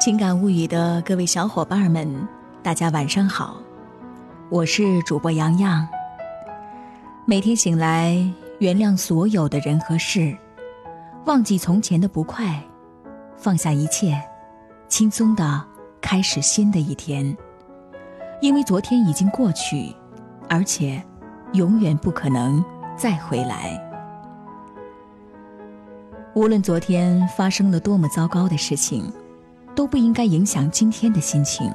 情感物语的各位小伙伴们，大家晚上好，我是主播洋洋。每天醒来，原谅所有的人和事，忘记从前的不快，放下一切，轻松的开始新的一天。因为昨天已经过去，而且永远不可能再回来。无论昨天发生了多么糟糕的事情，都不应该影响今天的心情。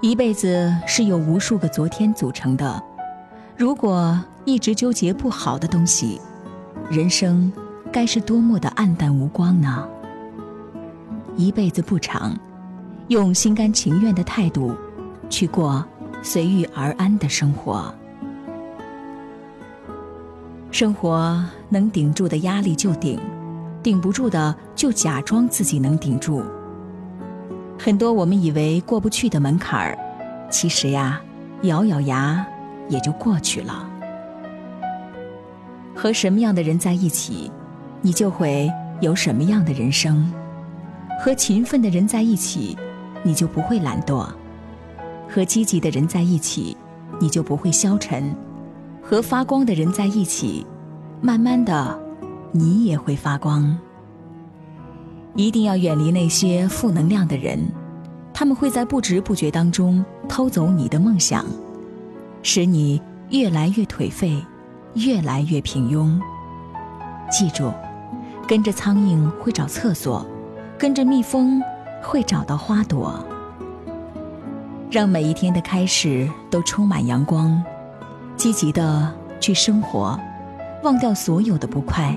一辈子是由无数个昨天组成的，如果一直纠结不好的东西，人生该是多么的暗淡无光呢？一辈子不长，用心甘情愿的态度去过随遇而安的生活。生活能顶住的压力就顶，顶不住的就假装自己能顶住。很多我们以为过不去的门槛儿，其实呀，咬咬牙也就过去了。和什么样的人在一起，你就会有什么样的人生。和勤奋的人在一起，你就不会懒惰；和积极的人在一起，你就不会消沉。和发光的人在一起，慢慢的，你也会发光。一定要远离那些负能量的人，他们会在不知不觉当中偷走你的梦想，使你越来越颓废，越来越平庸。记住，跟着苍蝇会找厕所，跟着蜜蜂会找到花朵。让每一天的开始都充满阳光。积极的去生活，忘掉所有的不快，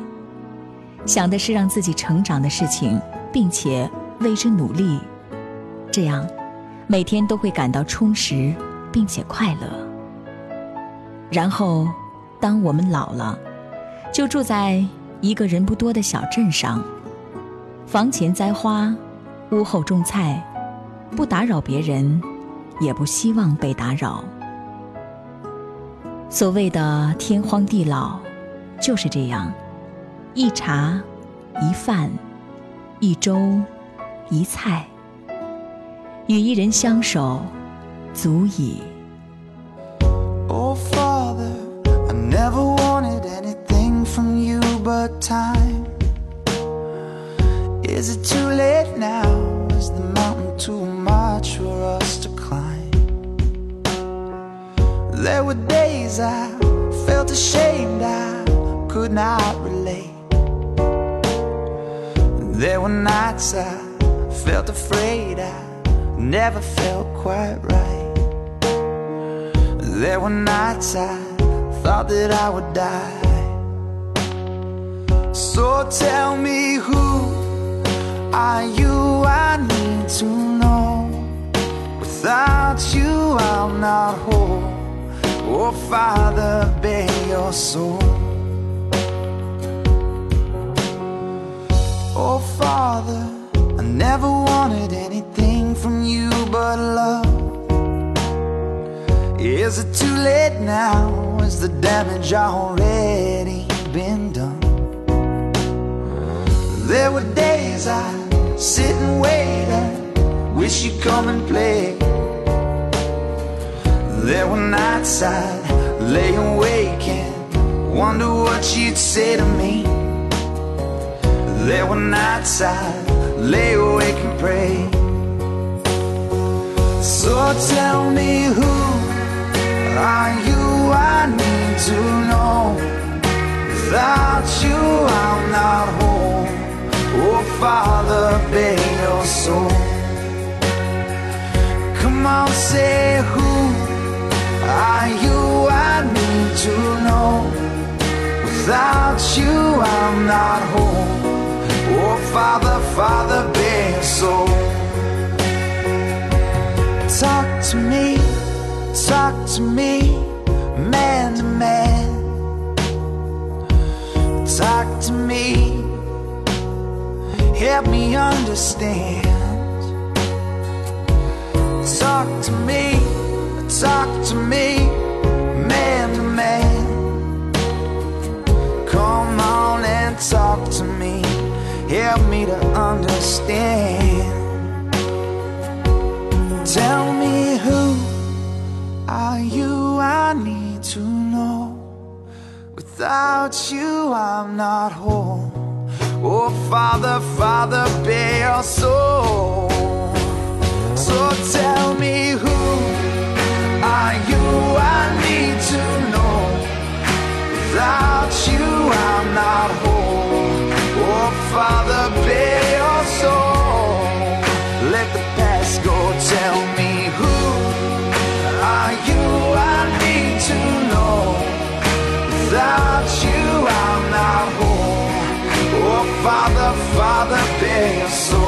想的是让自己成长的事情，并且为之努力，这样每天都会感到充实并且快乐。然后，当我们老了，就住在一个人不多的小镇上，房前栽花，屋后种菜，不打扰别人，也不希望被打扰。所谓的天荒地老，就是这样，一茶一饭，一粥一菜，与一人相守，足矣。Oh, Father, I never wanted anything from you but time. Is it too late now? Is the mountain too much for us to climb? There were days I felt ashamed I could not relate. There were nights I felt afraid I never felt quite right. There were nights I thought that I would die. So tell me who are you? I need to know. Without you, I'm not whole. Oh, Father, bear your soul. Oh, Father, I never wanted anything from you but love. Is it too late now? Is the damage already been done? There were days I sit and wait and wish you'd come and play. There were nights I'd lay awake and wonder what you'd say to me. There were nights I'd lay awake and pray. So tell me who are you? I need to know. Without you, I'm not home. Oh, Father, bear your soul. Come on, say who are you? I need to know. Without you, I'm not home. Father, Father, bear soul. Talk to me, talk to me, man to man. Talk to me, help me understand. Talk to me talk to me, man to man. help me to understand. Tell me who are you? I need to know. Without you, I'm not whole. Oh, Father, Father, bear your soul. So tell Father, Father, penso.